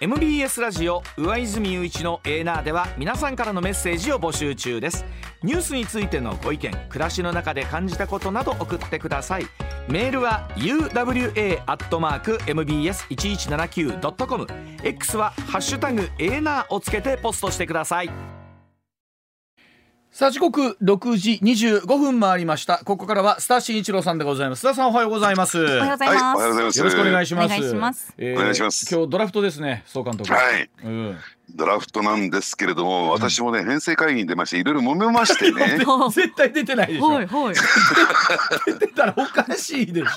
MBS ラジオ上泉雄一のエーナーでは皆さんからのメッセージを募集中です。ニュースについてのご意見暮らしの中で感じたことなど送ってください。メールは uwa.mbs1179.com X はハッシュタグエーナーをつけてポストしてください。さあ時刻6時25分回りました。ここからはスター新一郎さんでございます。須田さんおはようございます。おはようございます、はい、おはようございます。よろしくお願いします。お願いします、えー、お願いします。今日ドラフトですね総監督。はい、うん、ドラフトなんですけれども、私もね編成会議に出ましていろいろ揉めましてね。絶対出てないでしょ。はいはい。出てたらおかしいでしょ。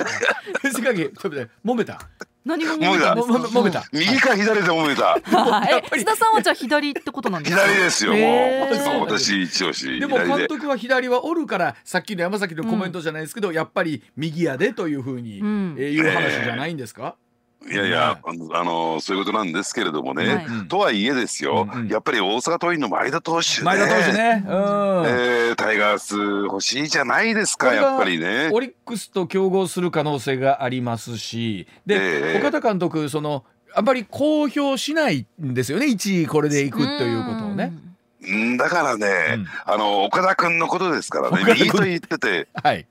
編成会議ちょっと揉めた？何が揉めた。揉めた。右か左で揉めた。須田さんはじゃあ左ってことなんですか？左ですよ。もう私一押し。で。も監督は左はおるからさっきの山崎のコメントじゃないですけど、やっぱり右やでというふうに、えいう話じゃないんですか、いやいや、あのそういうことなんですけれどもね、はい、とはいえですよ、うんうん、やっぱり大阪桐蔭の前田投手ね。前田投手ね、うん、えー、タイガース欲しいじゃないですかやっぱりね。オリックスと競合する可能性がありますしで、えー、岡田監督そのあんまり公表しないんですよね。1位これでいくということをね。だからね、うん、あの岡田君のことですからね。右と言ってて、はい、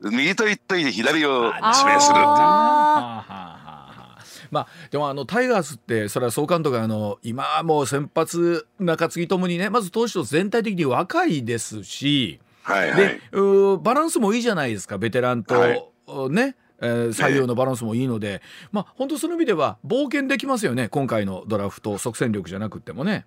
右と言っといて左を指名する。まあ、でもあのタイガースってそれは総監督があの今もう先発中継ぎともにねまず投手と全体的に若いですし、はいはい、でバランスもいいじゃないですかベテランと、はい、ねえー、採用のバランスもいいので、まあ本当その意味では冒険できますよね今回のドラフト即戦力じゃなくてもね。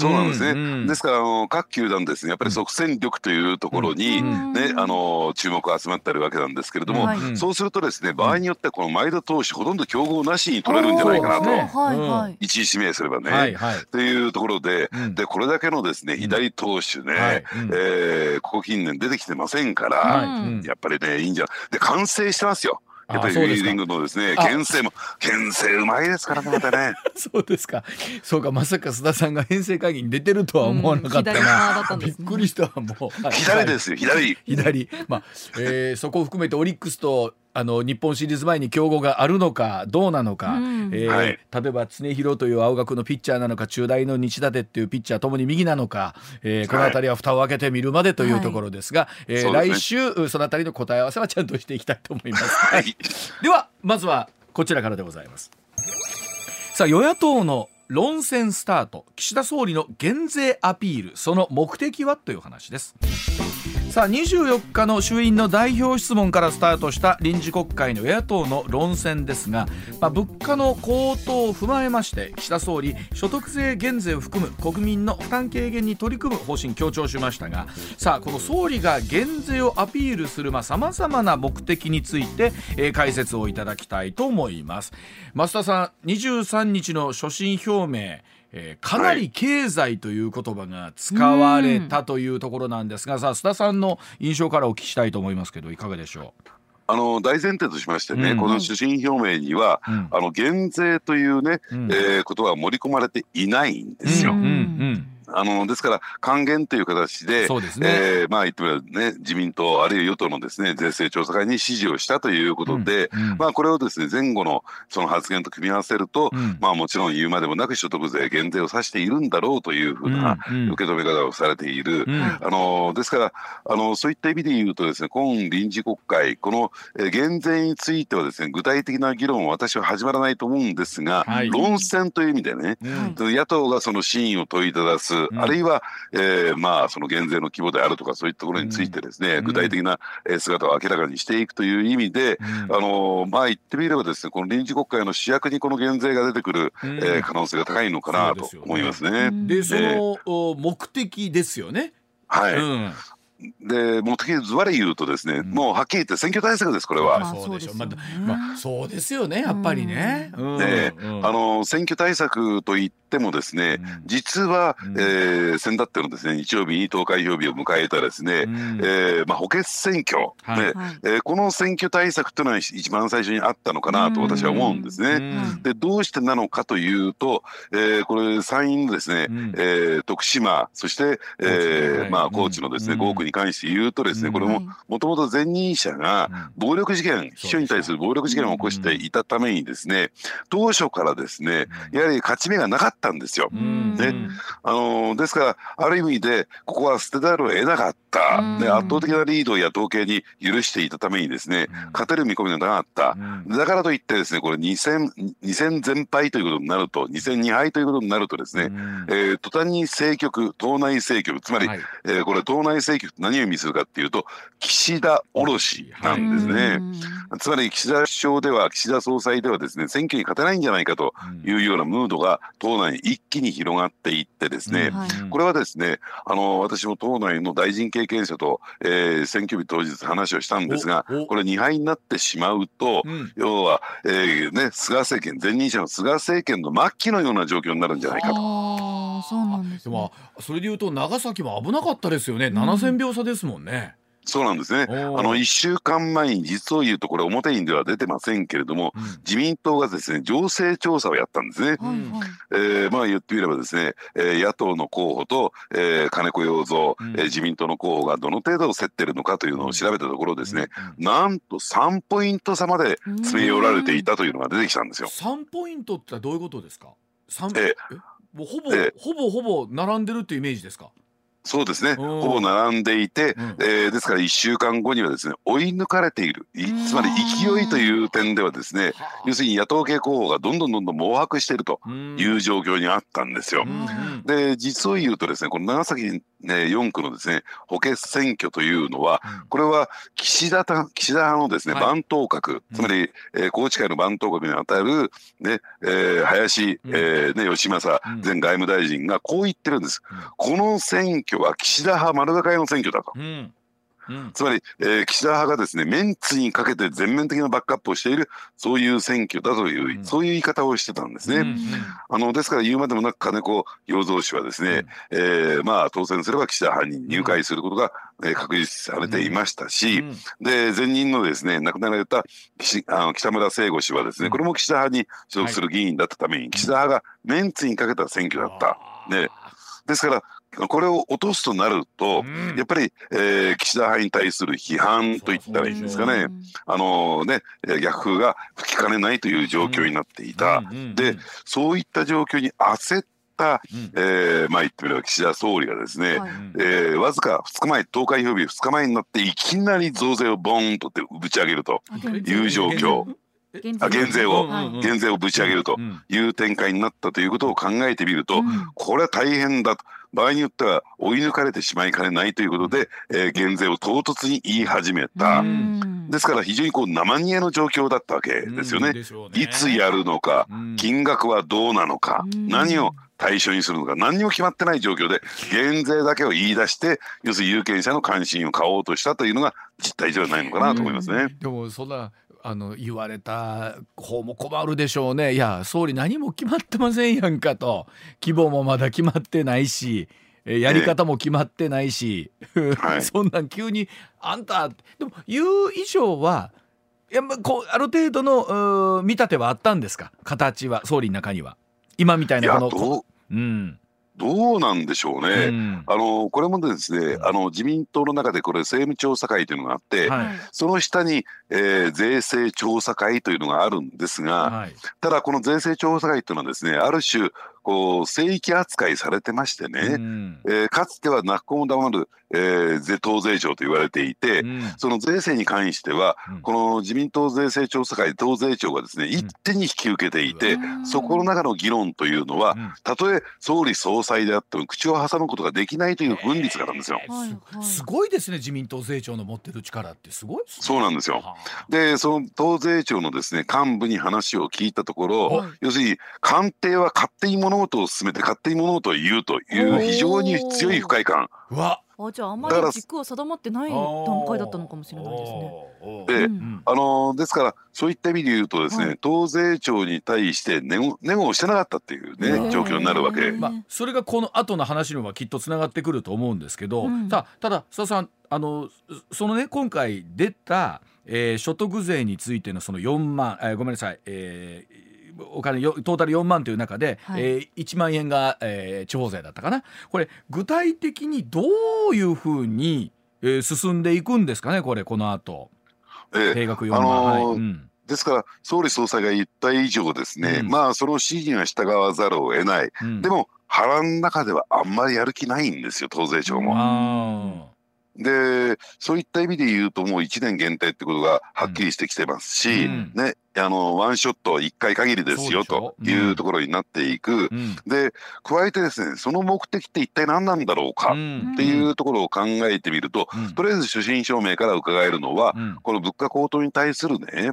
そうなんですね。うんうん、ですからあの各球団ですねやっぱり即戦力というところに、ね、あの注目が集まってるわけなんですけれども、そうするとですね場合によってはこの前田投手ほとんど競合なしに取れるんじゃないかなと、ね、一位指名すればね。はいはい、というところで、でこれだけのですね左投手ね、はい、えー、ここ近年出てきてませんから、やっぱりねいいんじゃで完成してますよ。やっぱりウィーリングのですね牽制も牽制うまいですからねまたね。そうですか。そうかまさか須田さんが編成会議に出てるとは思わなかったな、うん、びっくりしたもう。左ですよ左。左。まあ、えー、そこを含めてオリックスとあの日本シリーズ前に競合があるのかどうなのか、うん、えーはい、例えば常広という青学のピッチャーなのか中大の日立っていうピッチャーともに右なのか、えー、この辺りは蓋を開けてみるまでというところですが、はい、えー、来週その辺りの答え合わせはちゃんとしていきたいと思います。はい、ではまずはこちらからでございます。さあ与野党の論戦スタート。岸田総理の減税アピール。その目的は？という話です。さあ24日の衆院の代表質問からスタートした臨時国会の与野党の論戦ですが、まあ、物価の高騰を踏まえまして岸田総理所得税減税を含む国民の負担軽減に取り組む方針強調しましたがさあこの総理が減税をアピールするさまざ、まな目的について、えー、解説をいただきたいと思います。増田さん23日の所信表明えー、かなり経済という言葉が使われたというところなんですが、さあ須田さんの印象からお聞きしたいと思いますけどいかがでしょう？あの大前提としましてね、うん、この主審表明には、うん、あの減税というね、うん、えー、ことは盛り込まれていないんですよ。うん。うん。うんあのですから還元という形でそうですね、えー、まあ言ってみればね自民党あるいは与党のですね税制調査会に支持をしたということで、うんうん、まあこれをですね前後のその発言と組み合わせると、うん、まあもちろん言うまでもなく所得税減税を指しているんだろうというふうな受け止め方をされている、あのですからあのそういった意味で言うとですね今臨時国会この減税についてはですね具体的な議論は私は始まらないと思うんですが、はい、論戦という意味でね、野党がその真意を問いただすうん、あるいは、えー、まあその減税の規模であるとかそういったところについてですね、うん、具体的な姿を明らかにしていくという意味で、うん、あのまあ言ってみればですねこの臨時国会の主役にこの減税が出てくる、うん、えー、可能性が高いのかなと思いますね。で、その、目的ですよね。はい、で目的ずばり言うとですね、うん、もうはっきり言って選挙対策ですこれは。そうでしょう、まあ、まあ、そうですよね。やっぱりね。で、あの選挙対策といってもですね、実は、うん、えー、先だってのですね日曜日に投開票日を迎えたですね、うん、えー、まあ、補欠選挙、はい、ねえー、この選挙対策というのは一番最初にあったのかなと私は思うんですね。でどうしてなのかというと、えー、これ参院のですね、うん、えー、徳島そして、えーまあ、高知のですね、5区に関して言うとですねこれももともと前任者が暴力事件秘書に対する暴力事件を起こしていたためにですね当初からですねやはり勝ち目がなかったんですよ。ね、あのですからある意味でここは捨てざるを得なかった、ね、圧倒的なリードを野党系に許していたためにですね勝てる見込みがなかった、だからといってですねこれ2戦 ,2 戦全敗ということになると2戦2敗ということになるとですね、えー、途端に政局党内政局つまり、はい、えー、これ党内政局何を意味するかっていうと岸田卸なんですね、つまり岸田首相では岸田総裁ではですね選挙に勝てないんじゃないかというようなムードが党内に一気に広がっていってですね、これはですねあの私も党内の大臣経験者と、えー、選挙日当日話をしたんですがこれ2敗になってしまうと、うん、要は、えーね、菅政権前任者の菅政権の末期のような状況になるんじゃないかと。そうなんです、ね、でもそれでいうと長崎も危なかったですよね、うん、7000秒差ですもんね。そうなんですね。あの1週間前に実を言うとこれ表にでは出てませんけれども、うん、自民党がですね情勢調査をやったんですね。うんえー、まあ言ってみればですね、えー、野党の候補と、えー、金子洋三、うん、えー、自民党の候補がどの程度競ってるのかというのを調べたところですね、うん、なんと3ポイント差まで詰め寄られていたというのが出てきたんですよ。3ポイントってどういうことですか？えー、もうほぼ、えー、ほぼほぼ並んでるっていうイメージですか？そうですね。ほぼ並んでいて、うん、えー、ですから1週間後にはですね追い抜かれている。つまり勢いという点ではですね要するに野党系候補がどんどんどんどん毛白しているという状況にあったんですよ。で実を言うとですねこの長崎、ね、4区のですね補欠選挙というのはこれは岸田岸田派のですね番頭閣、つまり、えー、高知会の番頭閣にあたる、ねえー、林、えーね、吉正前外務大臣がこう言ってるんです。この選挙は岸田派丸高屋の選挙だと。うん。うん、つまり、えー、岸田派がですねメンツにかけて全面的なバックアップをしているそういう選挙だという、うん、そういう言い方をしてたんですね。うんうん、あのですから言うまでもなく金子洋三氏はですね、うん、えー、まあ、当選すれば岸田派に入会することが、えー、確実されていましたし、で前任のですね亡くなられた岸あの北村聖吾氏はですねこれも岸田派に所属する議員だったために、岸田派がメンツにかけた選挙だった。ね、ですからこれを落とすとなると、うん、やっぱり、えー、岸田派に対する批判といったらいいんですかね、あのね逆風が吹きかねないという状況になっていた、でそういった状況に焦った、うん、えー、まあ言ってみれば岸田総理がですね、はい、えー、わずか2日前投開票日2日前になっていきなり増税をボーンとってぶち上げるという状況。あ減税を、減税をぶち上げるという展開になったということを考えてみると、これは大変だと。場合によっては追い抜かれてしまいかねないということで、えー、減税を唐突に言い始めた。ですから非常にこう生煮えの状況だったわけですよね。ねいつやるのか、金額はどうなのか、何を対象にするのか何にも決まってない状況で減税だけを言い出して要するに有権者の関心を買おうとしたというのが実態ではないのかなと思いますね。でもそんなあの言われた方も困るでしょうね。いや総理何も決まってませんやんかと。規模もまだ決まってないしやり方も決まってないし、はい、そんなん急にあんたでも言う以上はいやこうある程度の見立てはあったんですか？形は総理の中には。今みたいなこのうんどうなんでしょうね、うん、あのこれもですね、あの自民党の中でこれ政務調査会というのがあって、はい、その下に、えー、税制調査会というのがあるんですが、はい、ただこの税制調査会というのはですねある種こう聖域扱いされてましてね、うん、えー、かつては泣く子も黙る、えー、税党税調と言われていて、うん、その税制に関しては、うん、この自民党税制調査会党税調がですね一手に引き受けていて、そこの中の議論というのは、たとえ総理総裁であっても口を挟むことができないという分率があるんですよ。えー、すごいですね自民党税調の持ってる力ってすごい、ね、そうなんですよ。でその党税調のですね幹部に話を聞いたところ、要するに官邸は勝手に物事を進めて勝手に物事を言うという非常に強い不快感。あじゃああんまり軸は定まってない段階だったのかもしれないですね。で、うん、あのですからそういった意味で言うとですね、はい、党税調に対してネゴネゴをしてなかったっていうね状況になるわけ。まあそれがこの後の話にはきっとつながってくると思うんですけど、うん、たただ須田さんあのそのね今回出た、えー、所得税についてのその4万、えー、ごめんなさい、えー、お金トータル4万という中で、はい、えー、1万円が、えー、地方税だったかな。これ具体的にどういうふうに、えー、進んでいくんですかねこれこの後、えー、定額4万、あのーはい。うん。ですから総理総裁が言った以上ですね、うん、まあその指示には従わざるを得ない、うん、でも腹の中ではあんまりやる気ないんですよ党税調も。でそういった意味で言うともう1年限定ってことがはっきりしてきてますし、うん、ねあのワンショット1回限りですよというところになっていく、うん、で加えてですねその目的って一体何なんだろうかっていうところを考えてみると、うん、とりあえず初心証明から伺えるのは、うん、この物価高騰に対するね、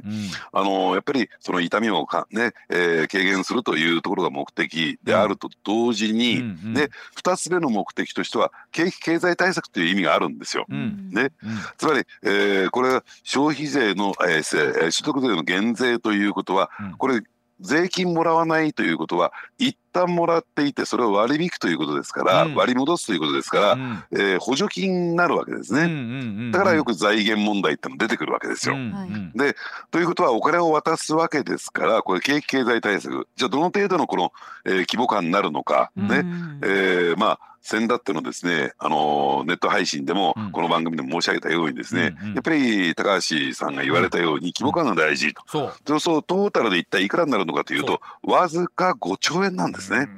あのやっぱりその痛みをか、ねえー、軽減するというところが目的であると同時に、で2つ目の目的としては景気経済対策という意味があるんですよ。ね。つまり、えー、これは消費税の、えー、所得税の減税ということは、これ税金もらわないということは一旦もらっていてそれを割り引くということですから、うん、割り戻すということですから、うん、えー、補助金になるわけですね、だからよく財源問題っての出てくるわけですよ。でということはお金を渡すわけですからこれ景気経済対策じゃあどの程度のこの、えー、規模感になるのかね、えー、まあ先だってのですね、あのネット配信でも、この番組でも申し上げたようにですね、うんうん、やっぱり高橋さんが言われたように規模感が大事と、そう。そうそうトータルで一体いくらになるのかというとわずか5兆円なんですね。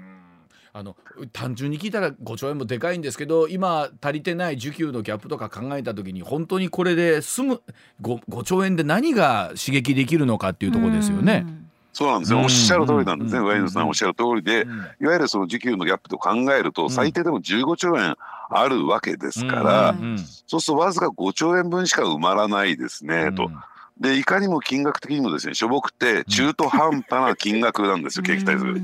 あの単純に聞いたら5兆円もでかいんですけど今足りてない需給のギャップとか考えた時に本当にこれで済む 5, 5兆円で何が刺激できるのかっていうところですよね。そうなんですよ、おっしゃる通りなんですね、上野さんおっしゃる通りで、いわゆるその需給のギャップと考えると、最低でも15兆円あるわけですから、そうするとわずか5兆円分しか埋まらないですね、と。でいかにも金額的にもですねしょぼくて中途半端な金額なんですよ、景気対策。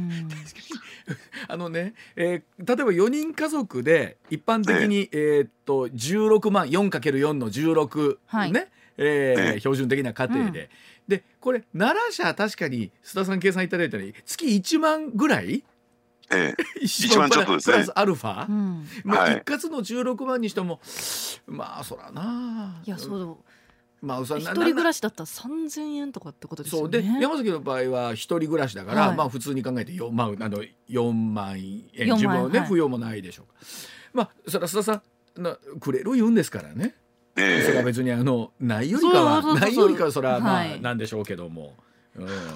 あのね、えー、例えば4人家族で一般的に、えー、っと16万 4×4 の16、はい、ね、えー、標準的な家庭で、でこれ奈良社確かに須田さん計算いただいたように月1万ぐらい？ええ、一番ちょっとですね。プラスアルファ、うん、まあ、一括の16万にしても、まあそらな。いやそうまあ、一人暮らしだったら三千円とかってことですよね。そうで山崎の場合は一人暮らしだから、はい、まあ普通に考えて四万あの四万円自分はね、はい、扶養もないでしょうか。まあそれは須田さんなくれる言うんですからね。えー、それは別にあのないよりかはないよりかはそれはまあなんでしょうけども。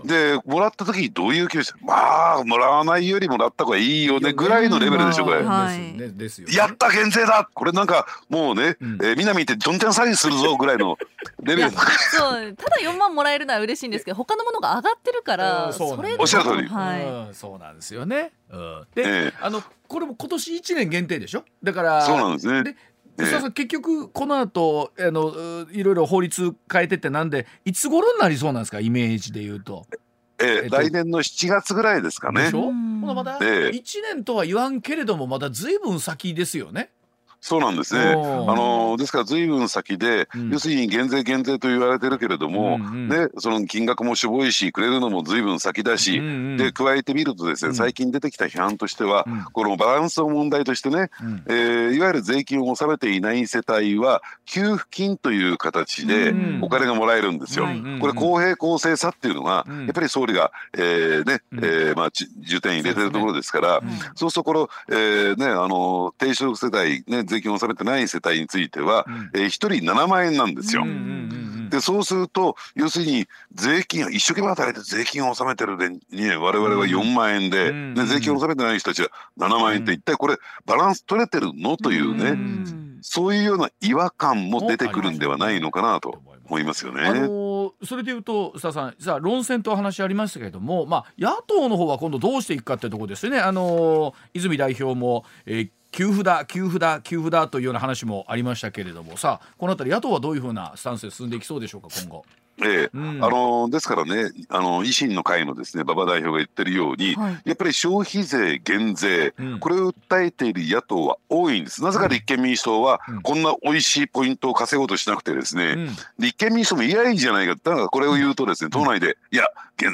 でもらった時にどういう気持ち？まあもらわないよりもらった方がいいよねぐらいのレベルでしょこれ、はい、やった減税だ！これなんかもうね、うん、えー、南ってどんちゃん詐欺するぞぐらいの レベルそうただ4万もらえるのは嬉しいんですけど 他のものが上がってるから、それおっしゃる通り、はい。うん、そうなんですよね、うん、で、えー、あのこれも今年1年限定でしょ？だからそうなんですねさん結局この後あのいろいろ法律変えてってなんでいつ頃になりそうなんですか？イメージで言うと。えー、えっと、来年の7月ぐらいですかね。でしょ？まだ1年とは言わんけれどもまだずいぶん先ですよね。そうなんですね。あのですから随分先で、うん、要するに減税減税と言われてるけれども、うんうん、ねその金額もしょぼいしくれるのも随分先だし、うんうん、で加えてみるとですね、最近出てきた批判としては、うん、このバランスの問題としてね、うん、えー、いわゆる税金を納めていない世帯は給付金という形でお金がもらえるんですよ。これ公平公正さっていうのが、やっぱり総理が、えー、ね、えー、まあ重点入れてるところですから、そうするところ、えー、ねあの低所得世帯ね税金を納めてない世帯については、うん、えー、1人7万円なんですよ。でそうすると要するに税金一生懸命働いて税金を納めてるでに我々は4万円で,、で税金を納めてない人たちは7万円って一体これバランス取れてるの？というね、そういうような違和感も出てくるんではないのかなと思いますよね。あのそれでいうと須田さんさあ論戦とお話ありましたけれども、まあ、野党の方は今度どうしていくかっていうところですよね。あの泉代表も、えー、給付だ給付だ給付だというような話もありましたけれども。さあこの辺り野党はどういうふうなスタンスで進んでいきそうでしょうか今後。ええ、うん、あのですからねあの維新の会のですね馬場代表が言ってるように、はい、やっぱり消費税減税、うん、これを訴えている野党は多いんです。なぜか立憲民主党は、こんな美味しいポイントを稼ごうとしなくてですね、立憲民主党も嫌いじゃないかだからこれを言うとですね党内でいや、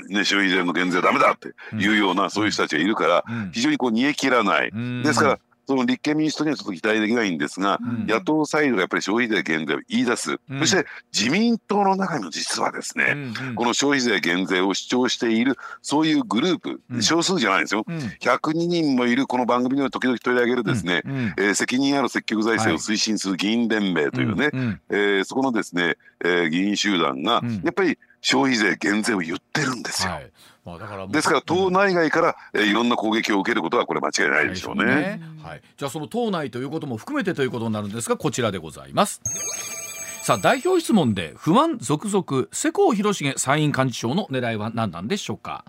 ね、消費税の減税はダメだっていうような、そういう人たちがいるから非常にこう煮え切らない、ですからその立憲民主党にはちょっと期待できないんですが、うん、野党サイドがやっぱり消費税減税を言い出す、うん、そして自民党の中にも実はですね、うんうん、この消費税減税を主張しているそういうグループ、うん、少数じゃないんですよ、うん、102人もいるこの番組で時々取り上げるですね、うん、えー、責任ある積極財政を推進する議員連盟というね、はい、えー、そこのですね、えー、議員集団がやっぱり消費税減税を言ってるんですよ。はいまあ、だからですから党内外から、えー、いろんな攻撃を受けることはこれ間違いないでしょうね。ねはい、じゃあその党内ということも含めてということになるんですがこちらでございます。さあ代表質問で不満続々世耕弘成参院幹事長の狙いは何なんでしょうか。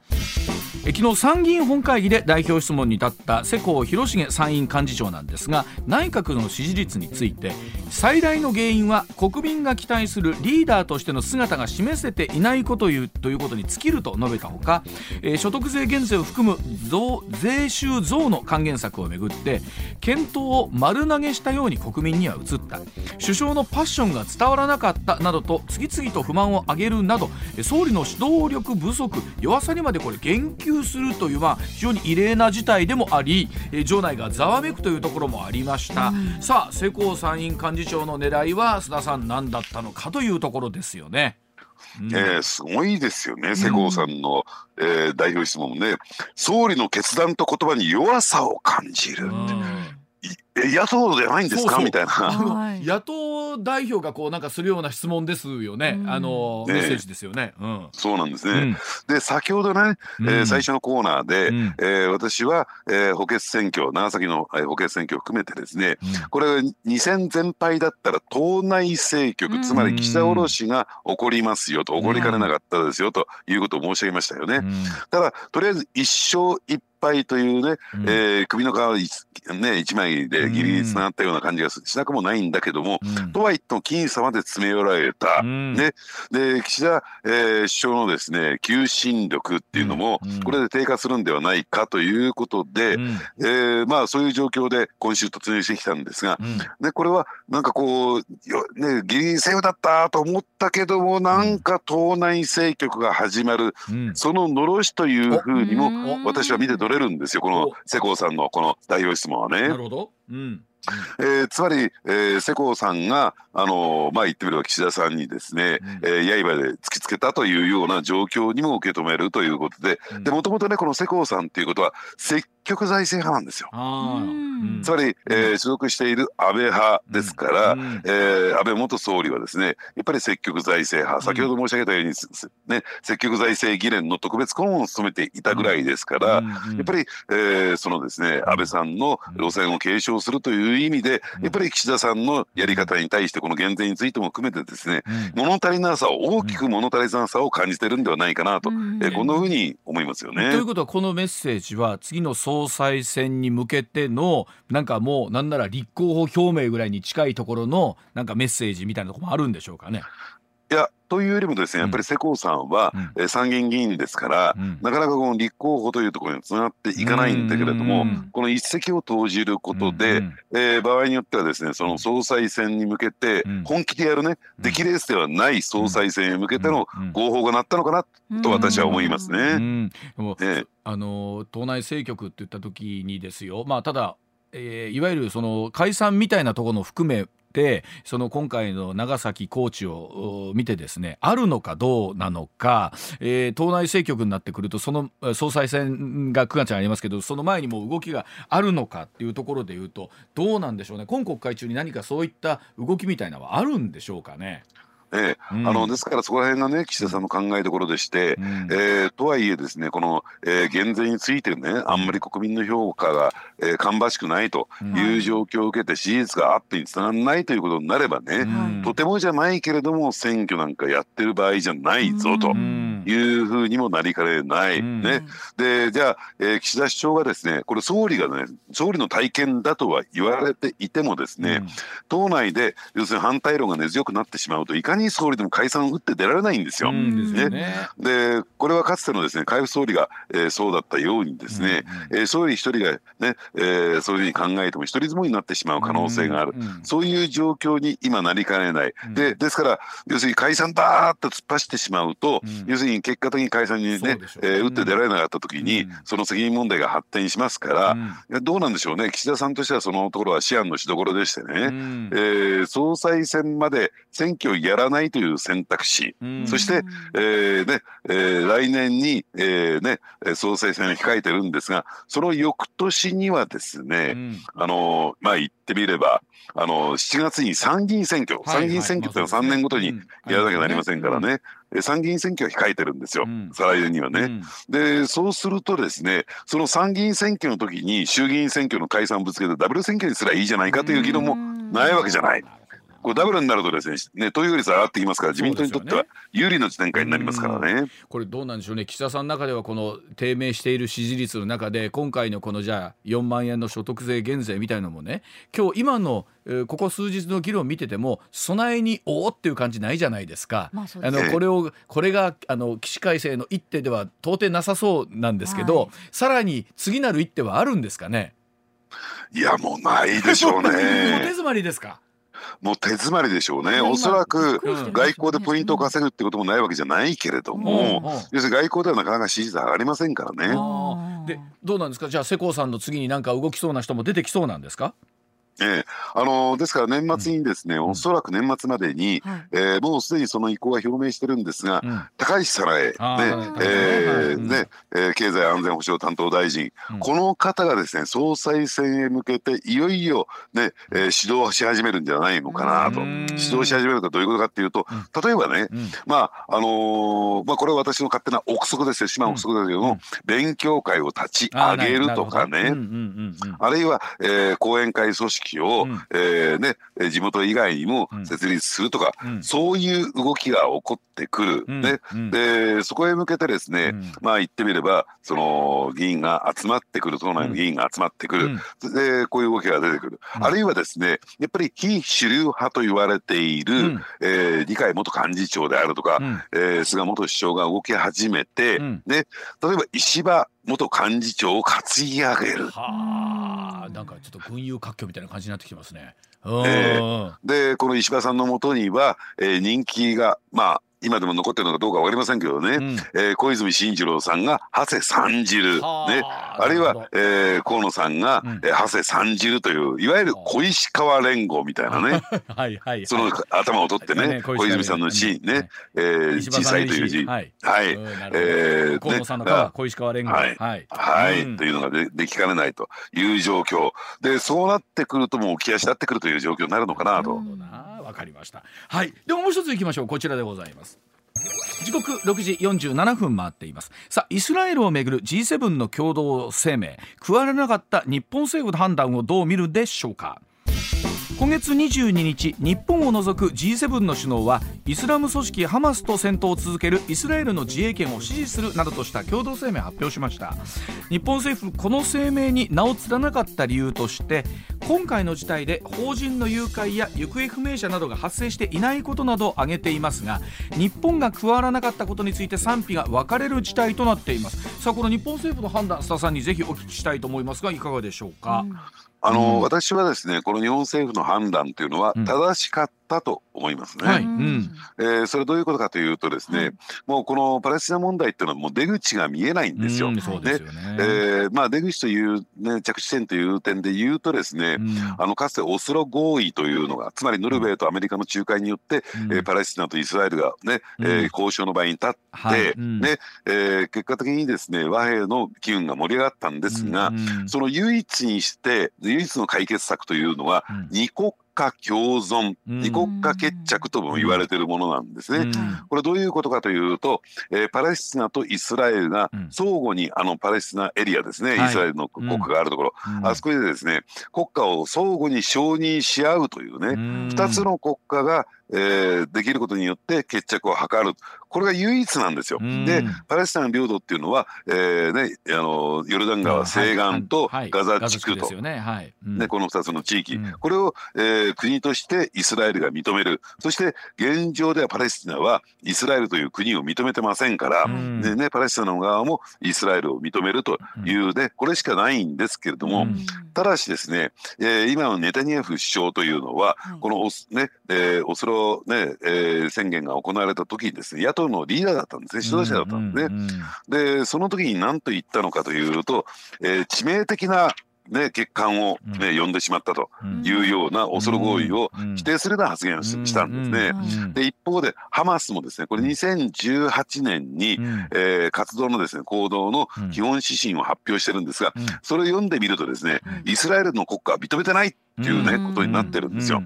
昨日参議院本会議で代表質問に立った世耕弘成参院幹事長なんですが内閣の支持率について最大の原因は国民が期待するリーダーとしての姿が示せていないことということに尽きると述べたほか、えー、所得税減税を含む増税収増の還元策をめぐって検討を丸投げしたように国民には映った。首相のパッションが伝わらなかったなどと次々と不満を上げるなど総理の指導力不足弱さにまでこれ言及するという、まあ、非常に異例な事態でもあり、えー、場内がざわめくというところもありました、うん、さあ世耕参院幹事長の狙いは須田さん何だったのかというところですよね。うん、えー、すごいですよね、世耕さんの、うん、えー、代表質問もね、総理の決断と言葉に弱さを感じるって。野党じゃないんですか？みたいな。野党代表がこうなんかするような質問ですよね。あのメッセージですよね。そうなんですね。で先ほどね、え最初のコーナーで、え私は、え補欠選挙長崎の補欠選挙を含めてですね、これ2戦全敗だったら党内政局、つまり岸田降ろしが起こりますよと起こりかねなかったですよということを申し上げましたよね。ただとりあえず一勝一敗というね、うん、えー、首の皮ね、一枚でギリギリつながったような感じがしなくもないんだけども、うん、とはいっても僅差まで詰め寄られた、うん、ね、で岸田、えー、首相のですね求心力っていうのも、これで低下するんではないかということで、うん、えー、まあ、そういう状況で今週突入してきたんですが、ね、これはなんかこう、ね、ギリギリセーフだったと思ったけどもなんか党内政局が始まる、そののろしというふうにも私は見て取れるんですよ。この世耕さんのこの代表質問はね。なるほど、うん。えー、つまり、えー、世耕さんが、あのー、まあ、言ってみれば岸田さんにですね、うん、えー、刃で突きつけたというような状況にも受け止めるということで、もともとねこの世耕さんっていうことは積極財政派なんですよ。つまり、えー、所属している安倍派ですから、うん、えー、安倍元総理はですねやっぱり積極財政派、先ほど申し上げたように、ね、積極財政議連の特別顧問を務めていたぐらいですから、やっぱり、えー、そのですね安倍さんの路線を継承するという意味でやっぱり岸田さんのやり方に対してこの減税についても含めてですね、物足りなさを大きく物足りなさを感じてるんではないかなと、えー、こんなふうに思いますよね。ということはこのメッセージは次の総総裁選に向けてのなんかもうなんなら立候補表明ぐらいに近いところのなんかメッセージみたいなところもあるんでしょうかね。いやというよりもですねやっぱり世耕さんは、うん、参議院議員ですから、うん、なかなかこの立候補というところにつながっていかないんだけれども、この一石を投じることで、えー、場合によってはですねその総裁選に向けて本気でやるね出来レースではない総裁選へ向けての合法がなったのかなと私は思いますね。あの党内政局って言った時にですよ。まあただえー、いわゆるその解散みたいなところの含めてその今回の長崎コーチを見てですねあるのかどうなのか、えー、党内政局になってくるとその総裁選が9月にありますけどその前にも動きがあるのかっていうところでいうとどうなんでしょうね今国会中に何かそういった動きみたいなのはあるんでしょうかね。ええ、うん、あのですからそこら辺がね岸田さんの考えどころでして、うん、えー、とはいえですねこの、えー、減税についてねあんまり国民の評価が、えー、芳しくないとい。う状況を受けて支持率がアップにつながらないということになればね、うん、とてもじゃないけれども選挙なんかやってる場合じゃないぞと。うんいうふうにもなりかねない、ね、でじゃあ、えー、岸田首長がですねこれ総理がね総理の体験だとは言われていてもですね、党内で要するに反対論が根強くなってしまうといかに総理でも解散を打って出られないんですよ。ね、でこれはかつてのですね海部総理が、えー、そうだったようにですね、えー、総理一人がね、えー、そういうふうに考えても一人相撲になってしまう可能性がある、そういう状況に今なりかねない。でですから要するに解散だーっと突っ走ってしまうと、要するに結果的に解散にねね、えー、打って出られなかった時に、その責任問題が発展しますから、どうなんでしょうね。岸田さんとしてはそのところは思案のしどころでしてね、えー、総裁選まで選挙をやらないという選択肢、そして、えーねえー、来年に、えーね、総裁選を控えてるんですがその翌年にはですね、あのまあ言ってみればあの7月に参議院選挙、参議院選挙ってのは3年ごとにやらなきゃなりませんからね、参議院選挙が控えてるんですよ、再来年にはね。でそうするとですねその参議院選挙の時に衆議院選挙の解散をぶつけてダブル選挙にすらいいじゃないかという議論もないわけじゃない。これダブルになるとですねね投票率上がってきますから自民党にとっては有利な展開になりますからね、これどうなんでしょうね岸田さんの中ではこの低迷している支持率の中で今回のこのじゃあ4万円の所得税減税みたいなのもね今日今のここ数日の議論を見てても備えにおおっていう感じないじゃないですか。まあ、あのこれをこれがあの起死回生の一手では到底なさそうなんですけど、はい、さらに次なる一手はあるんですかね？いやもうないでしょうね。手詰まりですか？もう手詰まりでしょうね、おそらく外交でポイントを稼ぐってこともないわけじゃないけれども、要するに外交ではなかなか支持率上がりませんからね。でどうなんですか？じゃあ世耕さんの次になんか動きそうな人も出てきそうなんですか？ええ。あのですから年末にですね、うん、おそらく年末までに、うん、えー、もうすでにその意向は表明してるんですが、うん、高市早苗、ねえー、ねえー、経済安全保障担当大臣、この方がですね総裁選へ向けていよいよね、えー、指導し始めるんじゃないのかなと。指導し始めるかどういうことかっていうと例えばね、まああのー、まあこれは私の勝手な憶測ですよ。島憶測ですけども、勉強会を立ち上げるとかね。あるいは、えー、講演会組織織を、うん、えー、ね、地元以外にも設立するとか、うん、そういう動きが起こってくる、うん、ね、でそこへ向けてですね、まあ言ってみればその議員が集まってくる党内の議員が集まってくる、でこういう動きが出てくる、あるいはですねやっぱり非主流派と言われている、うん、えー、二階元幹事長であるとか、うん、えー、菅元首相が動き始めて、ね、例えば石破元幹事長を担ぎ上げる。はあ、なんかちょっと群雄割拠みたいな感じになってきますね。えー、でこの石破さんのもとには、えー、人気がまあ今でも残ってるのかどうか分かりませんけどね、うん、えー、小泉進次郎さんが長谷三汁、ね、あるいは、えー、河野さんが、うん、えー、長谷三汁といういわゆる小石川連合みたいなね。はいはい、その頭を取ってね、ね、小泉さんの字ね、えー、小さい。とい。う字はい、はい、えー、河野さんの川小石川連合。はい、はい、はい、うん、というのがでできかねないという状況。でそうなってくるともう浮き足立ってくるという状況になるのかなと。わかりました。はい。でももう一ついきましょう。こちらでございます。時刻6時47分回っています。さあイスラエルをめぐる G7 の共同声明加わらなかった日本政府の判断をどう見るでしょうか。今月22日日本を除く G7 の首脳はイスラム組織ハマスと戦闘を続けるイスラエルの自衛権を支持するなどとした共同声明を発表しました。日本政府この声明に名を連なかった理由として今回の事態で法人の誘拐や行方不明者などが発生していないことなどを挙げていますが日本が加わらなかったことについて賛否が分かれる事態となっています。さあこの日本政府の判断須田さんにぜひお聞きしたいと思いますがいかがでしょうか、うん。あの、うん、私はですねこの日本政府の判断というのは正しかったと思いますね。はい。うん、えー、それどういうことかというとですね、もうこのパレスチナ問題っていうのはもう出口が見えないんですよ。うん、そうですよね。えー、まあ出口という、ね、着地点という点で言うとですね、うん、あのかつてオスロ合意というのがつまりノルウェーとアメリカの仲介によって、うん、えー、パレスチナとイスラエルがね、うん、えー、交渉の場に立って、はい、ねえー、結果的にですね和平の機運が盛り上がったんですが、その唯一にして唯一の解決策というのは、二国家共存、二国家決着とも言われているものなんですね。これどういうことかというと、えー、パレスチナとイスラエルが相互にあのパレスチナエリアですね、イスラエルの国家があるところ、あそこでですね国家を相互に承認し合うというね、2つの国家がえー、できることによって決着を図る。これが唯一なんですよ。でパレスチナ領土っていうのは、えーね、あのヨルダン川西岸とガザ地区と、ね。はい。ね、この2つの地域、うん、これを、えー、国としてイスラエルが認める。そして現状ではパレスチナはイスラエルという国を認めてませんから、でね、パレスチナの側もイスラエルを認めるというね、これしかないんですけれども、ただしですね、えー、今のネタニヤフ首相というのは、このオス,、ねえー、オスロ、ねえー、宣言が行われた時にですね野党のリーダーだったんですね指導者だったんですね。でその時に何と言ったのかというと、えー、致命的なね、欠陥を、ね、呼んでしまったというようなオスロ合意を否定するような発言をしたんですね。で一方でハマスもですねこれ2018年に、えー、活動のですね行動の基本指針を発表してるんですがそれを読んでみるとですねイスラエルの国家は認めてないっていうねことになってるんですよ。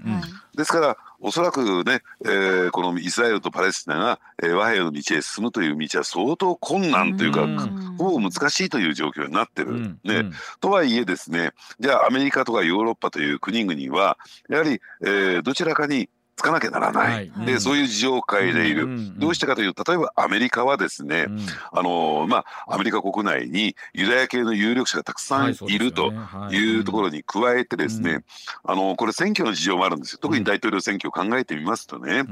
ですからおそらくね、えー、このイスラエルとパレスチナが、えー、和平の道へ進むという道は相当困難というか、ほぼ難しいという状況になってる。ね、とはいえですねじゃあアメリカとかヨーロッパという国々はやはり、えー、どちらかにつかなきゃならない、はい、でそういう事情を変えている、うんうんうん、どうしてかというと例えばアメリカはですね、うん、あのまあアメリカ国内にユダヤ系の有力者がたくさんいるとい。うところに加えてですね、あのこれ選挙の事情もあるんですよ。特に大統領選挙を考えてみますとね、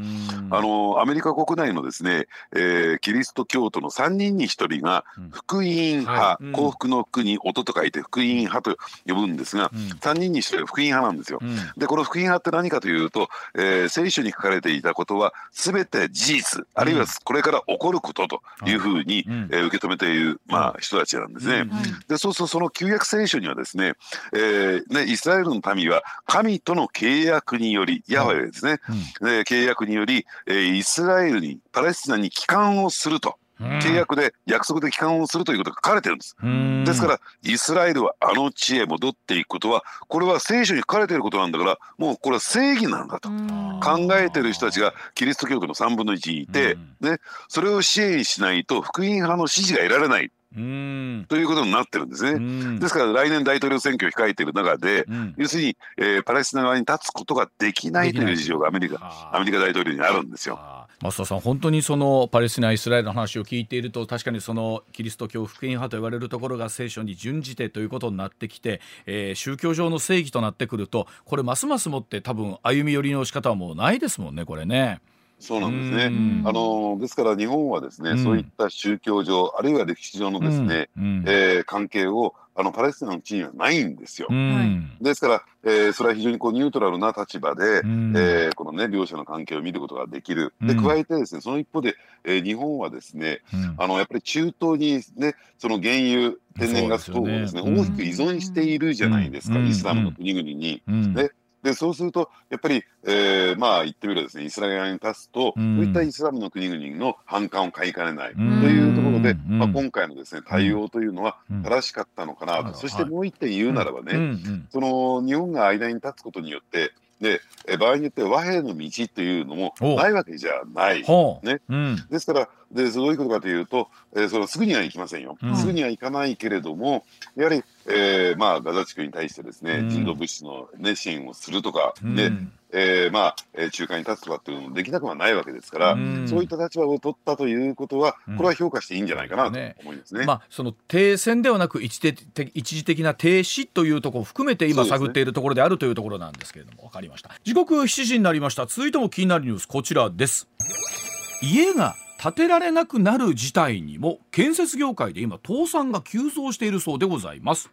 あのアメリカ国内のですね、えー、キリスト教徒の3人に1人が福音派、はい、幸福の福に音と書いて福音派と呼ぶんですが、うん、3人に1人は福音派なんですよ。でこの福音派って何かというと、えー聖書に書かれていたことは全て事実あるいはこれから起こることというふうに、うん、えー、受け止めている、まあ、人たちなんですね。でそうするとその旧約聖書にはですね,、えー、ねイスラエルの民は神との契約によりヤハウェですね、うん、契約により、えー、イスラエルにパレスチナに帰還をすると。契約で約束で帰還をするということが書かれてるんです。ですからイスラエルはあの地へ戻っていくことはこれは聖書に書かれていることなんだからもうこれは正義なんだと。考えてる人たちがキリスト教徒の3分の1にいて、ね、それを支援しないと福音派の支持が得られない。ということになってるんですね。ですから来年大統領選挙を控えている中で、要するに、えー、パレスチナ側に立つことができないという事情がアメリカアメリカ大統領にあるんですよ。増田さん、本当にそのパレスチナ、イスラエルの話を聞いていると確かにそのキリスト教福音派と言われるところが聖書に準じてということになってきて、えー、宗教上の正義となってくるとこれますますもって多分歩み寄りの仕方はもうないですもんねこれね。そうなんですね。あのですから日本はですね、うん、そういった宗教上あるいは歴史上のですね、うん、えー、関係をあのパレスチナの地にはないんですよ。うん、ですから、えー、それは非常にこうニュートラルな立場で、うん、えー、このね両者の関係を見ることができる。で加えてですねその一方で、えー、日本はですね、あのやっぱり中東にねその原油天然ガス等をですね、ね、大きく依存しているじゃないですか、イスラムの国々に。ねでそうするとやっぱり、えー、まあ言ってみればですねイスラエル側に立つと、うん、そういったイスラムの国々の反感を買いかねないというところで、まあ、今回のですね対応というのは正しかったのかなと、そしてもう一点言うならばね、その日本が間に立つことによってで場合によって和平の道というのもないわけじゃない。ね、うん、ですからでどういうことかというと、えー、それすぐには行きませんよ、うん、すぐには行かないけれどもやはり、えーまあ、ガザ地区に対してですね、うん、人道物資の、ね、支援をするとか、でえー、まあ、えー、仲介に立つとかっていうのもできなくはないわけですから、うん、そういった立場を取ったということは、これは評価していいんじゃないかなと思いますね。うん、まあ、その停戦ではなく一時的一時的な停止というところを含めて今探っているところであるというところなんですけれども、わ、かりました。時刻7時になりました。続いても気になるニュースこちらです。家が建てられなくなる事態にも建設業界で今倒産が急増しているそうでございます。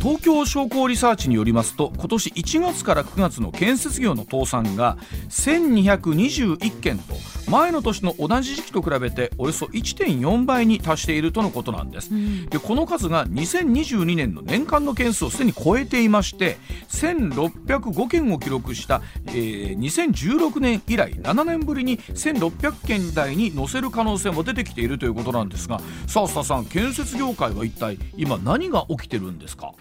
東京商工リサーチによりますと今年1月から9月の建設業の倒産が1221件と前の年の同じ時期と比べておよそ1.4倍に達しているとのことなんです、うん、でこの数が2022年の年間の件数をすでに超えていまして1605件を記録した、えー、2016年以来7年ぶりに1600件台に乗せる可能性も出てきているということなんですがさあ須田さん建設業界は一体今何が起きてるんですか？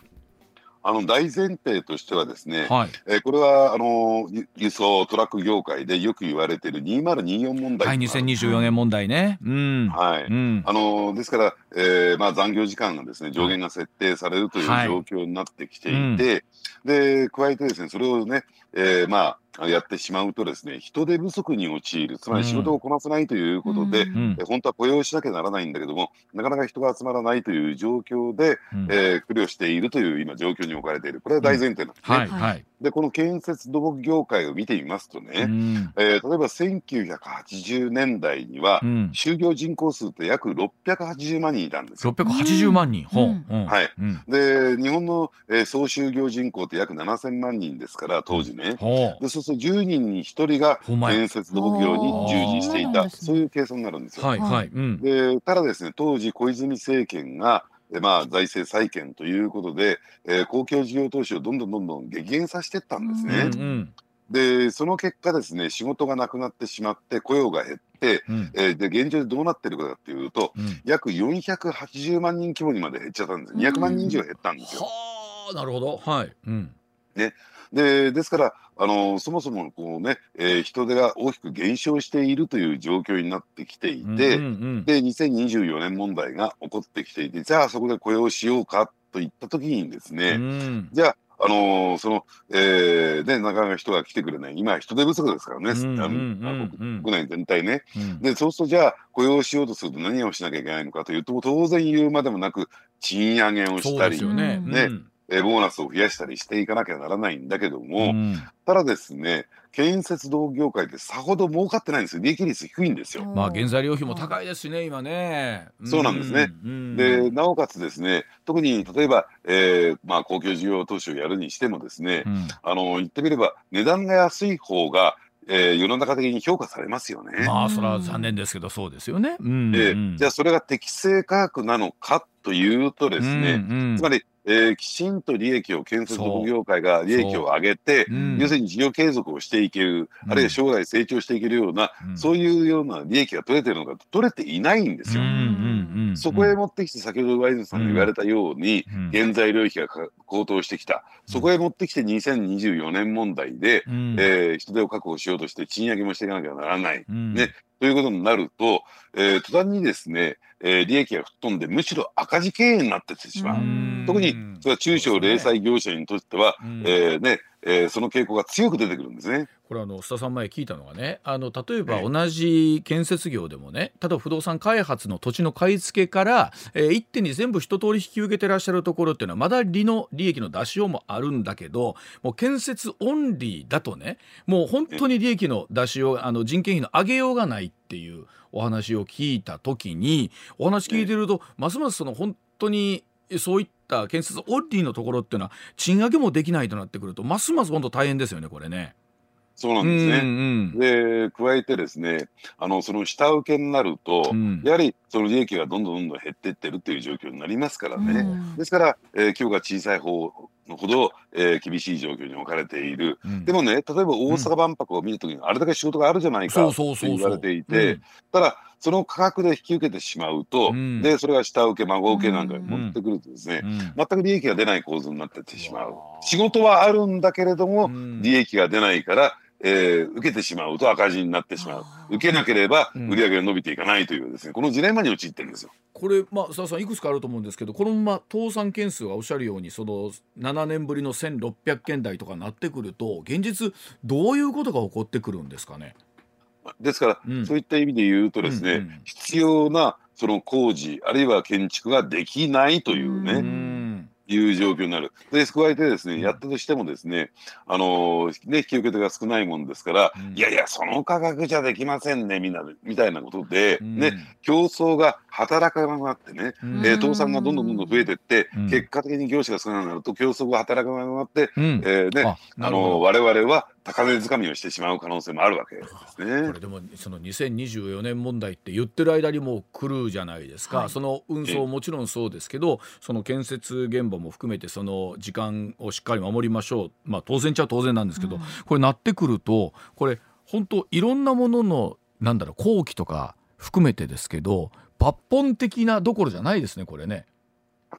あの大前提としてはですね、はい、えー、これはあの輸送トラック業界でよく言われている2024問題はい2024年問題ね、うん、はい、うん、あのですから、えー、まあ残業時間がですね上限が設定されるという状況になってきていて、はいうん、で加えてですねそれをね、えー、まあやってしまうとですね人手不足に陥る。つまり仕事をこなせないということで、うん、本当は雇用しなきゃならないんだけどもなかなか人が集まらないという状況で、うん、えー、苦慮しているという今状況に置かれている。これは大前提なんですね。はいはい、でこの建設土木業界を見てみますとね、うん、えー、例えば1980年代には、就業人口数って約680万人いたんですよ。680万人、はい、で日本の、えー、総就業人口って約7000万人ですから当時ね。でそうすると10人に1人が建設土木業に従事していた。そういう計算になるんですよ。はいはいでただですね当時小泉政権がまあ、財政再建ということで、えー、公共事業投資をどんどんどんどん激減させていったんですね。うんうんでその結果ですね仕事がなくなってしまって雇用が減って、うん、えー、で現状でどうなってるかっていうと、うん、約480万人規模にまで減っちゃったんです200万人以上減ったんですよ。はあなるほど。はい、うん、ね。でですからあのそもそもこうね、えー、人手が大きく減少しているという状況になってきていて、うんうんうん、で2024年問題が起こってきていてじゃあそこで雇用しようかといった時にですね、うん、じゃああのー、その、えー、ね、なかなか人が来てくれない。今、人手不足ですからね、国内全体ね、うん、で、そうすると、じゃあ、雇用しようとすると何をしなきゃいけないのかというと、当然言うまでもなく、賃上げをしたり、ね、ね、うんえボーナスを増やしたりしていかなきゃならないんだけども、うん、ただですね建設道業界ってさほど儲かってないんですよ。利益率低いんですよ。まあ原材料費も高いですしね今ね。そうなんですね。うん、でなおかつですね特に例えば、えー、まあ公共事業投資をやるにしてもですね、うん、あの言ってみれば値段が安い方がえー、世の中的に評価されますよね。まあそれは残念ですけどそうですよね。うん、でじゃあそれが適正価格なのかというとですね、うんうん、つまりえー、きちんと利益を建設土業界が利益を上げて、う。ん、要するに事業継続をしていける、うん、あるいは将来成長していけるような、うん、そういうような利益が取れてるのか取れていないんですよ。そこへ持ってきて先ほどワイズさんが言われたように、原材料費が高騰してきた。そこへ持ってきて2024年問題で、うん、えー、人手を確保しようとして賃上げもしていかなきゃならない。ねということになると、えー、途端にですね、えー、利益が吹っ飛んでむしろ赤字経営になってしまう。特にそれは中小零細業者にとっては、えー、ねえー、その傾向が強く出てくるんですね。これあの須田さん前聞いたのがねあの例えば同じ建設業でもね例えば不動産開発の土地の買い付けから、えー、一手に全部一通り引き受けてらっしゃるところっていうのはまだ利の利益の出しようもあるんだけどもう建設オンリーだとねもう本当に利益の出しようあの人件費の上げようがないっていうお話を聞いた時にお話聞いてるとますますその本当にそういった建設オンリーのところっていうのは賃上げもできないとなってくるとますます本当大変ですよねこれね。そうなんですね。うんうん、で加えてですねあのその下請けになると、うん、やはりその利益がどんどんどんどん減っていってるっていう状況になりますからね。うん、ですから、えー、規模が小さい方ほど、えー、厳しい状況に置かれている、うん、でもね例えば大阪万博を見るときにあれだけ仕事があるじゃないかと言われていてただその価格で引き受けてしまうと、うん、でそれが下請け孫請けなんかに持ってくるとですね、うん、全く利益が出ない構図になってってしまう。仕事はあるんだけれども、利益が出ないからえー、受けてしまうと赤字になってしまう。受けなければ売り上げが伸びていかないというですね、うん、このジレンマに陥ってるんですよ。これまあ佐田さんいくつかあると思うんですけどこのまま倒産件数がおっしゃるようにその7年ぶりの1600件台とかなってくると現実どういうことが起こってくるんですかね？ですから、うん、そういった意味で言うとですね、うんうん、必要なその工事あるいは建築ができないというね。ういう状況になる。で、加えてですね、やったとしてもですね、あのー、ね、引き受け手が少ないもんですから、うん、いやいや、その価格じゃできませんね、みんな、みたいなことで、うん、ね、競争が働かなくなってね、うん、えー、倒産がどんどんどんどん増えていって、結果的に業者が少なくなると競争が働かなくなって、うん、えー、ね、あのー、我々は高値掴みをしてしまう可能性もあるわけですね。これでもその2024年問題って言ってる間にもう来るじゃないですか、はい、その運送もちろんそうですけどその建設現場も含めてその時間をしっかり守りましょうまあ当然っちゃ当然なんですけど、うん、これなってくるとこれ本当いろんなもののなんだろう工期とか含めてですけど抜本的などころじゃないですねこれね。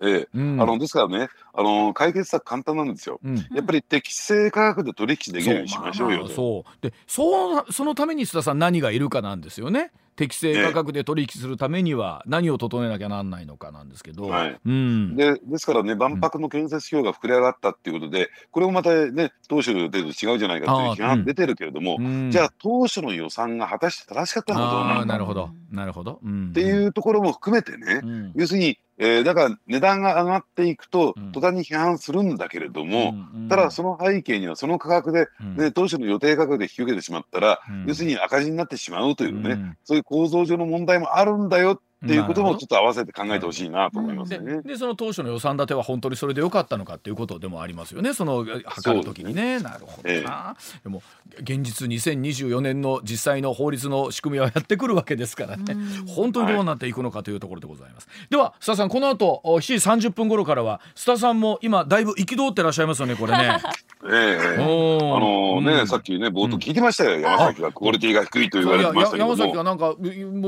ええ、うん、あのですからねあの解決策簡単なんですよ、うん、やっぱり適正価格で取引できるようにしましょうよそうでそうそのために須田さん何がいるかなんですよね。適正価格で取引するためには何を整えなきゃなんないのかなんですけど、はい。うん、でですからね万博の建設費用が膨れ上がったっていうことで、これもまたね当初の予定と違うじゃないかという批判出てるけれども、うん、じゃあ当初の予算が果たして正しかったのかどうなのか。なるほどなるほど、うん、っていうところも含めてね、要するにえー、だから値段が上がっていくと途端に批判するんだけれども、うん、ただその背景にはその価格で、ね、当初の予定価格で引き受けてしまったら、要するに赤字になってしまうというね、そういう構造上の問題もあるんだよっていうこともちょっと合わせて考えてほしいなと思いますね。でその当初の予算立ては本当にそれでよかったのかっていうことでもありますよね。その測るときにね、ね、なるほどな、ええ、でも現実2024年の実際の法律の仕組みはやってくるわけですからね。本当にどうなっていくのかというところでございます、はい、では須田さんこの後7時30分頃からは須田さんも今だいぶ憤ってらっしゃいますよねこれね。ええ。あのね、うん、さっきね冒頭聞きましたよ、うん、山崎がクオリティが低いと言われてましたけど山崎がなんかもう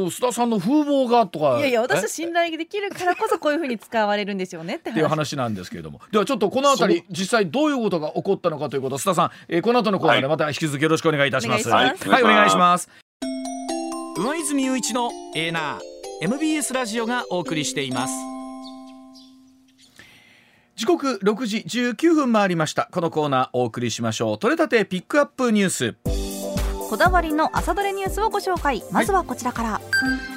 須田さんの風貌がとか。いやいや私は信頼できるからこそこういうふうに使われるんですよねっていう話なんですけれども。ではちょっとこの辺り実際どういうことが起こったのかということ須田さん、えー、この後のコーナーでまた引き続きよろしくお願いいたします。はい、はい、お願いします。上泉雄一のエーナー MBS ラジオがお送りしています。時刻6時19分回りました。このコーナーお送りしましょう。取れたてピックアップニュース。こだわりの朝どれニュースをご紹介。まずはこちらから、はい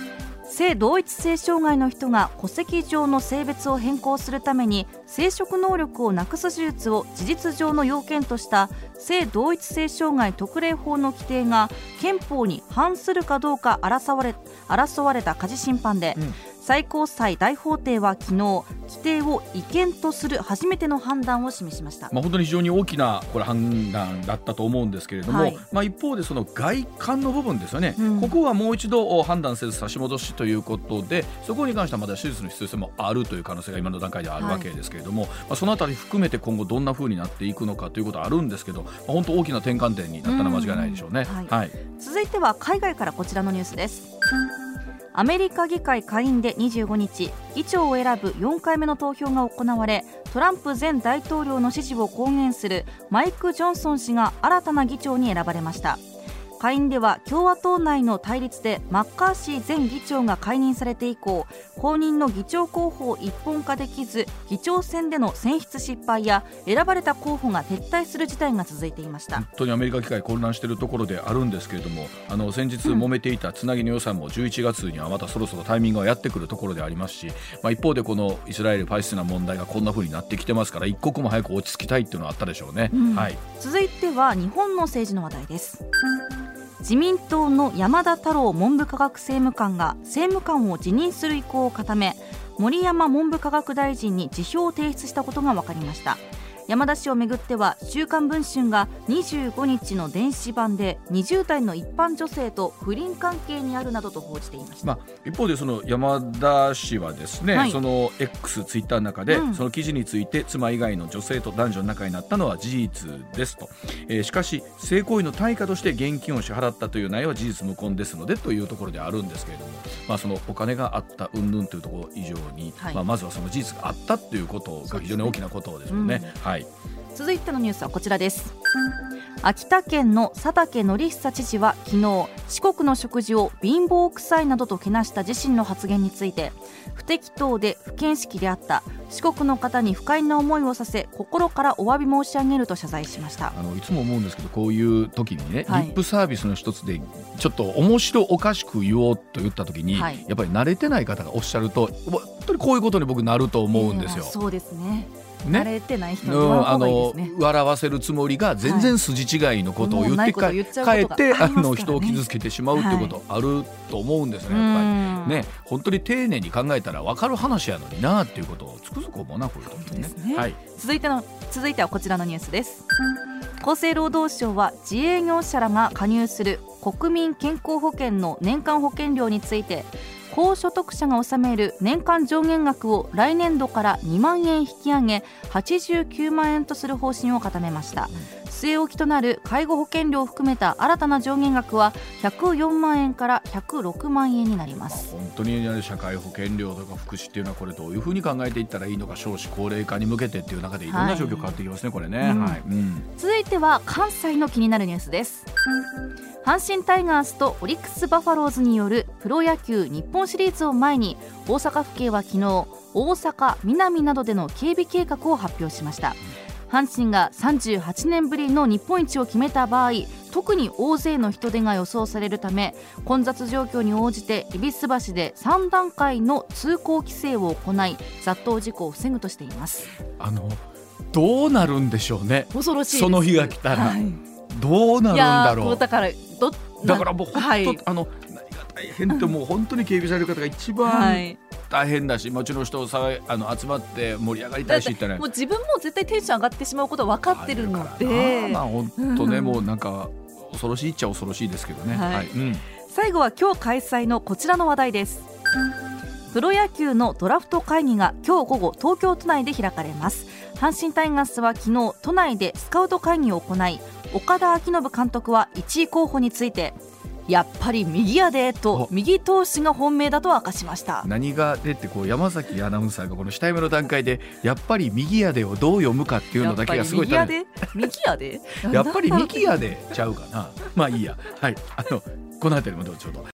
性同一性障害の人が戸籍上の性別を変更するために生殖能力をなくす手術を事実上の要件とした性同一性障害特例法の規定が憲法に反するかどうか争われ争われた家事審判で、うん。最高裁大法廷は昨日規定を違憲とする初めての判断を示しました、まあ、本当に非常に大きなこれ判断だったと思うんですけれども、はい、まあ、一方でその外観の部分ですよね、うん、ここはもう一度判断せず差し戻しということでそこに関してはまだ手術の必要性もあるという可能性が今の段階ではあるわけですけれども、はい、まあ、そのあたり含めて今後どんなふうになっていくのかということはあるんですけど、まあ、本当大きな転換点になったのは間違いないでしょうね。はい、はい、続いては海外からこちらのニュースです。アメリカ議会下院で25日議長を選ぶ4回目の投票が行われトランプ前大統領の支持を公言するマイク・ジョンソン氏が新たな議長に選ばれました。下院では共和党内の対立でマッカーシー前議長が解任されて以降後任の議長候補を一本化できず議長選での選出失敗や選ばれた候補が撤退する事態が続いていました。本当にアメリカ議会混乱しているところであるんですけれどもあの先日揉めていたつなぎの予算も11月にはまたそろそろタイミングがやってくるところでありますし、まあ、一方でこのイスラエル・パレスチナ問題がこんなふうになってきてますから一刻も早く落ち着きたいっていうのはあったでしょうね、うん、はい、続いては日本の政治の話題です自民党の山田太郎文部科学政務官が政務官を辞任する意向を固め森山文部科学大臣に辞表を提出したことが分かりました。山田氏をめぐっては「週刊文春」が25日の電子版で20代の一般女性と不倫関係にあるなどと報じていました、まあ、一方でその山田氏はですね、はい、その X ツイッターの中で、うん、その記事について妻以外の女性と男女の仲になったのは事実ですと、えー、しかし性行為の対価として現金を支払ったという内容は事実無根ですのでというところであるんですけれども、まあ、そのお金があった云々というところ以上に、はい、まあ、まずはその事実があったということが非常に大きなことですよね。うん、はい、続いてのニュースはこちらです。秋田県の佐竹典久知事は昨日四国の食事を貧乏臭いなどとけなした自身の発言について不適当で不見識であった四国の方に不快な思いをさせ心からお詫び申し上げると謝罪しました。あのいつも思うんですけどこういう時にね、はい、リップサービスの一つでちょっと面白おかしく言おうと言った時に、はい、やっぱり慣れてない方がおっしゃると本当にこういうことに僕なると思うんですよ。そうですねね、慣れてない人のあの笑わせるつもりが全然筋違いのことを言ってか、はい、かえってあの人を傷つけてしまうっていうことあると思うんですね、やっぱり。ね。本当に丁寧に考えたら分かる話やのになっていうことをつくづく思うなこういう時ねね、はい、続いての続いてはこちらのニュースです。厚生労働省は自営業者らが加入する国民健康保険の年間保険料について高所得者が納める年間上限額を来年度から2万円引き上げ89万円とする方針を固めました。据え置きとなる介護保険料を含めた新たな上限額は104万円から106万円になります。本当に社会保険料とか福祉っていうのはこれどういうふうに考えていったらいいのか少子高齢化に向けてっていう中でいろんな状況変わってきますね、はい、これね、うんはい。うん、続いては関西の気になるニュースです阪神タイガースとオリックス・バファローズによるプロ野球日本シリーズを前に大阪府警は昨日大阪、南などでの警備計画を発表しました。阪神が38年ぶりの日本一を決めた場合特に大勢の人出が予想されるため混雑状況に応じて恵比寿橋で3段階の通行規制を行い雑踏事故を防ぐとしています。あのどうなるんでしょうね。恐ろしいその日が来たら、はい、どうなるんだろう。だからどだからもう本当、はい、あの何が大変ってもう本当に警備される方が一番大変だし、もちろん人さあの集まって盛り上がりたいしってねもう自分も絶対テンション上がってしまうことは分かってるので。まあ本当ね、うん、もうなんか恐ろしいっちゃ恐ろしいですけどね、はい、はい。うん、最後は今日開催のこちらの話題です。プロ野球のドラフト会議が今日午後東京都内で開かれます。阪神タイガースは昨日都内でスカウト会議を行い岡田彰信監督は1位候補についてやっぱり右やでと右投手が本命だと明かしました。何が出てこう山崎アナウンサーがこの下目の段階でやっぱり右やでをどう読むかっていうのだけがすごい右やで？右やで？やっぱり右やでちゃうかな。まあいいや。はい。あのこの辺りもどうちょうど